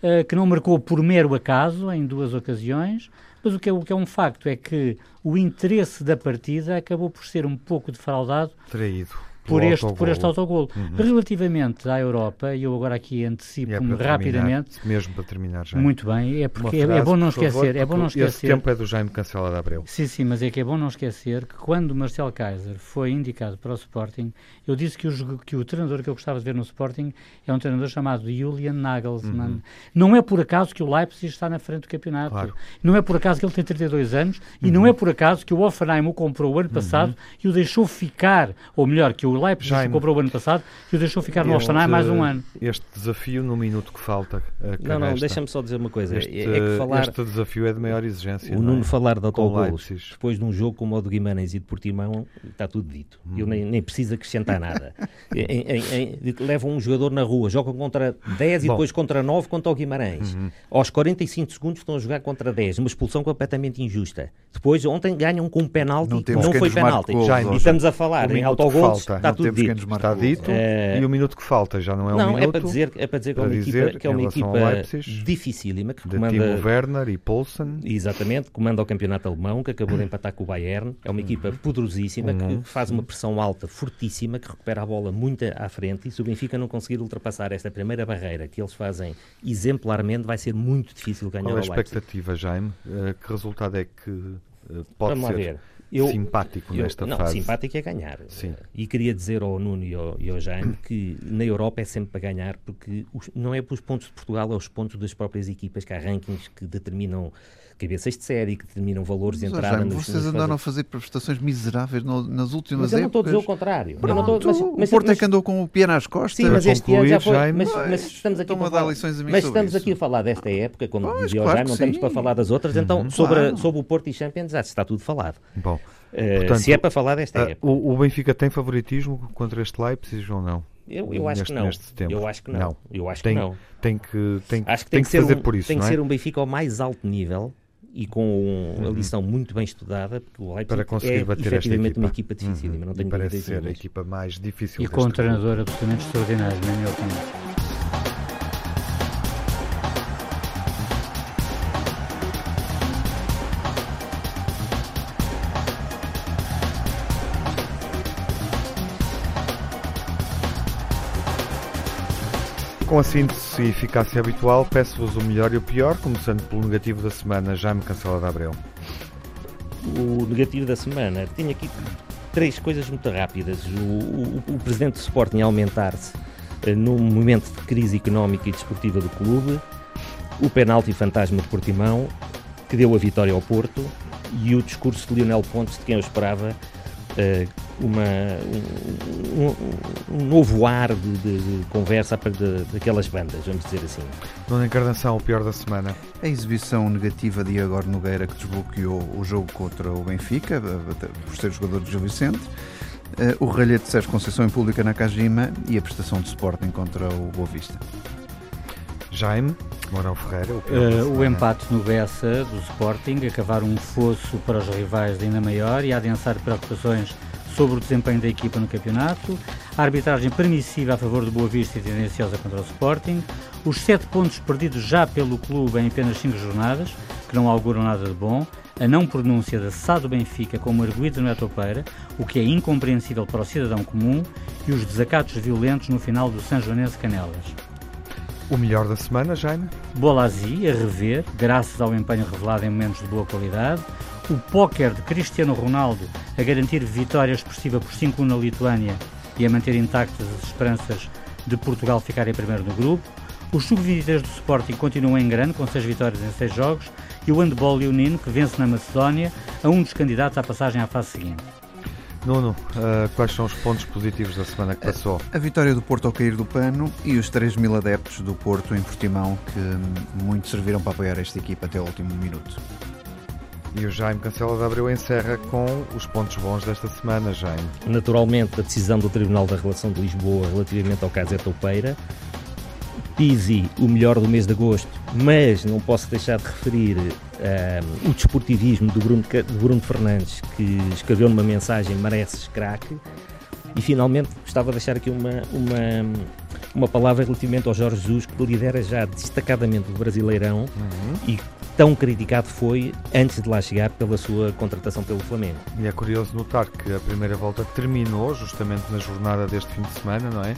eh, que não marcou por mero acaso em duas ocasiões, mas o que, é, o que é um facto é que o interesse da partida acabou por ser um pouco defraudado Traído. Por este, por este autogolo. autogolo. Relativamente à Europa, e eu agora aqui é antecipo-me para rapidamente, mesmo para terminar já. muito bem, é porque é, frase, é bom não por favor, esquecer, é bom não porque Esse esquecer. tempo é do Jaime Cancela de Abreu. Sim, sim, mas é que é bom não esquecer que quando o Marcel Kaiser foi indicado para o Sporting, eu disse que o, que o treinador que eu gostava de ver no Sporting é um treinador chamado Julian Nagelsmann. Não é por acaso que o Leipzig está na frente do campeonato. Claro. Uhum. Não é por acaso que ele tem 32 anos e não é por acaso que o Offenheim o comprou o ano passado e o deixou ficar, ou melhor, que o Leipzig Jaime. o comprou o ano passado e o deixou ficar no Este- Offenheim mais um ano. Este desafio, no minuto que falta, eh, que Não, não, deixa-me só dizer uma coisa. Este, é, é que falar, este desafio é de maior exigência. o não é? Nuno falar de autogolos depois de um jogo como o do Guimarães e de Portimão, está tudo dito. Eu nem, nem preciso acrescentar nada. Em- em- em- levam um jogador na rua, jogam contra 10 e Bom. depois contra 9 contra o Guimarães. Aos 45 segundos estão a jogar contra 10, uma expulsão completamente injusta. Depois, ontem ganham com um penalti Não não foi penalti. E estamos a falar o em falta. Está Não tudo temos quem dito. Está dito Eh, e o minuto que falta já não é um não, minuto. é para dizer, é para dizer que é uma dizer equipa, que é uma equipa Leipzig, dificílima, que de comanda Timo Werner e Poulsen. Exatamente, comanda o campeonato alemão, que acabou de empatar com o Bayern. É uma equipa poderosíssima, Uhum. que faz uma pressão alta, fortíssima, que recupera a bola muito à frente. E se o Benfica não conseguir ultrapassar esta primeira barreira que eles fazem exemplarmente, vai ser muito difícil ganhar Qual é o a expectativa, Jaime? Eh, que resultado é que eh, pode Vamos lá ser ver. Eu- simpático Eu- nesta não, fase? simpático é ganhar. Sim. E queria dizer ao Nuno e ao, e ao Jaime que na Europa é sempre para ganhar, porque os- não é pelos pontos de Portugal, é os pontos das próprias equipas, que há rankings que determinam cabeças de série, que determinam valores de entrada Jaime, nos, vocês andaram a fazer prestações miseráveis no- nas últimas Mas eu não estou a dizer o contrário. Eu não estou- Pronto, mas- mas- o Porto é mas- que andou com o pé nas costas. Sim, mas este ano já foi. Jaime, Mas, mas estamos aqui estão-me para a dar falar, lições a mim mas sobre estamos aqui a falar desta época, como Pois, dizia o claro Jaime, que não estamos para falar das outras, então sobre, a- claro. sobre o Porto e Champions já está tudo falado. Bom, Portanto, se é para falar desta época, o, o Benfica tem favoritismo contra este Leipzig ou não? eu, eu acho neste- que não. Eu acho que não. Não. Eu acho Tem, que não. tem que, tem, Acho que tem tem, que que ser fazer um, por isso, tem não que é? ser um Benfica ao mais alto nível e com a lição muito bem estudada, porque o Leipzig Para conseguir é bater esta efetivamente equipa. uma equipa dificílima, Uhum. não E tenho parece dúvidas ser a equipa mais difícil E com um treinador absolutamente extraordinário, na minha opinião. Com a síntese e eficácia habitual, peço-vos o melhor e o pior, começando pelo negativo da semana, Jaime Cancela de Abreu. O negativo da semana, tenho aqui três coisas muito rápidas. O, o- o presidente do Sporting aumentar-se eh, num momento de crise económica e desportiva do clube, o penalti fantasma de Portimão, que deu a vitória ao Porto, e o discurso de Lionel Pontes, de quem eu esperava uma, um, um, novo ar de, de, de conversa de, daquelas bandas, vamos dizer assim. Dona Encarnação, o pior da semana? A exibição negativa de Igor Nogueira que desbloqueou o jogo contra o Benfica, por ser jogador de Gil Vicente. Uh, o ralhete de Sérgio Conceição em pública na Cajima e a prestação de Sporting contra o Boa Vista. Jaime Mourão Ferreira, o, uh, o empate no Bessa do Sporting, acabar um fosso para os rivais ainda maior e adensar preocupações sobre o desempenho da equipa no campeonato, a arbitragem permissiva a favor do Boa Vista e tendenciosa contra o Sporting, os sete pontos perdidos já pelo clube em apenas cinco jornadas, que não auguram nada de bom, a não pronúncia da SAD do Benfica como arguído no Etopeira, o que é incompreensível para o cidadão comum, e os desacatos violentos no final do São Joanense Canelas. O melhor da semana, Jaime? Bolazzi, a rever, graças ao empenho revelado em momentos de boa qualidade. O póquer de Cristiano Ronaldo a garantir vitória expressiva por 5-1 na Lituânia e a manter intactas as esperanças de Portugal ficar em primeiro no grupo. Os sub-23 do Sporting continuam em grande, com 6 vitórias em 6 jogos. E o handball leonino, que vence na Macedónia, a um dos candidatos à passagem à fase seguinte. Nuno, uh, quais são os pontos positivos da semana que passou? A, a, vitória do Porto ao cair do pano e os 3 mil adeptos do Porto em Portimão que muito serviram para apoiar esta equipa até o último minuto. E o Jaime Cancela de Abreu encerra com os pontos bons desta semana, Jaime. Naturalmente, a decisão do Tribunal da Relação de Lisboa relativamente ao caso Etoupeira Pizzi, o melhor do mês de agosto, mas não posso deixar de referir uh, o desportivismo do Bruno, do Bruno Fernandes, que escreveu numa mensagem mereces craque. E finalmente gostava de deixar aqui uma, uma, uma palavra relativamente ao Jorge Jesus, que lidera já destacadamente o Brasileirão uhum. e tão criticado foi antes de lá chegar pela sua contratação pelo Flamengo. E é curioso notar que a primeira volta terminou justamente na jornada deste fim de semana, não é?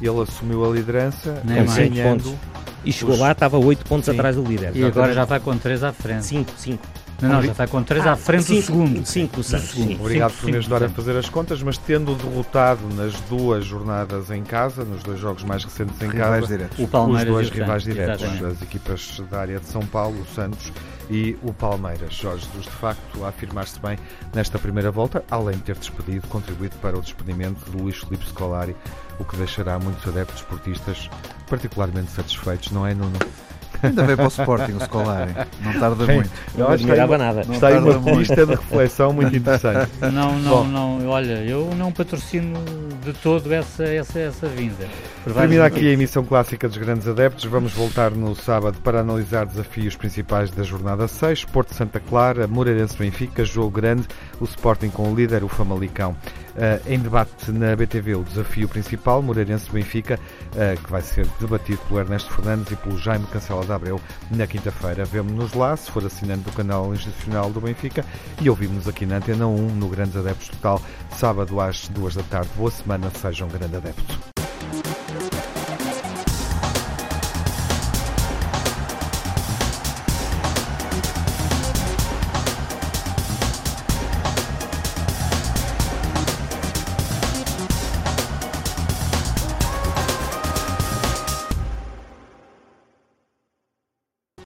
Ele assumiu a liderança, não ganhando. E chegou os... lá, estava 8 pontos Sim. atrás do líder. E agora já vai com 3 à frente. 5, 5. Não, não, já está com 3 ah, à frente cinco, do segundo. 5 do segundo. Obrigado cinco, por me ajudar a fazer as contas, mas tendo derrotado nas duas jornadas em casa, nos dois jogos mais recentes em rivais casa, diretos. O Palmeiras os dois rivais diretos, Exatamente. as equipas da área de São Paulo, o Santos e o Palmeiras. Jorge Jesus, de facto, a afirmar-se bem nesta primeira volta, além de ter despedido, contribuído para o despedimento de Luís Filipe Scolari, o que deixará muitos adeptos esportistas particularmente satisfeitos, não é, Nuno? Ainda veio para o Sporting, o Scolari. Não tarda muito. Não admirava nada. Está aí uma pista de reflexão muito interessante. Não, não, Bom. não. Olha, eu não patrocino de todo essa, essa, essa vinda. Termina aqui a emissão clássica dos grandes adeptos. Vamos voltar no sábado para analisar desafios principais da jornada 6. Porto Santa Clara, Moreirense Benfica, jogo grande, o Sporting com o líder, o Famalicão. Uh, em debate na BTV, o desafio principal, Moreirense-Benfica, uh, que vai ser debatido pelo Ernesto Fernandes e pelo Jaime Cancela de Abreu na quinta-feira. Vemo-nos lá, se for assinante do canal institucional do Benfica, e ouvimos-nos aqui na Antena 1, no Grandes Adeptos Total, sábado às duas da tarde. Boa semana, sejam um grande adepto.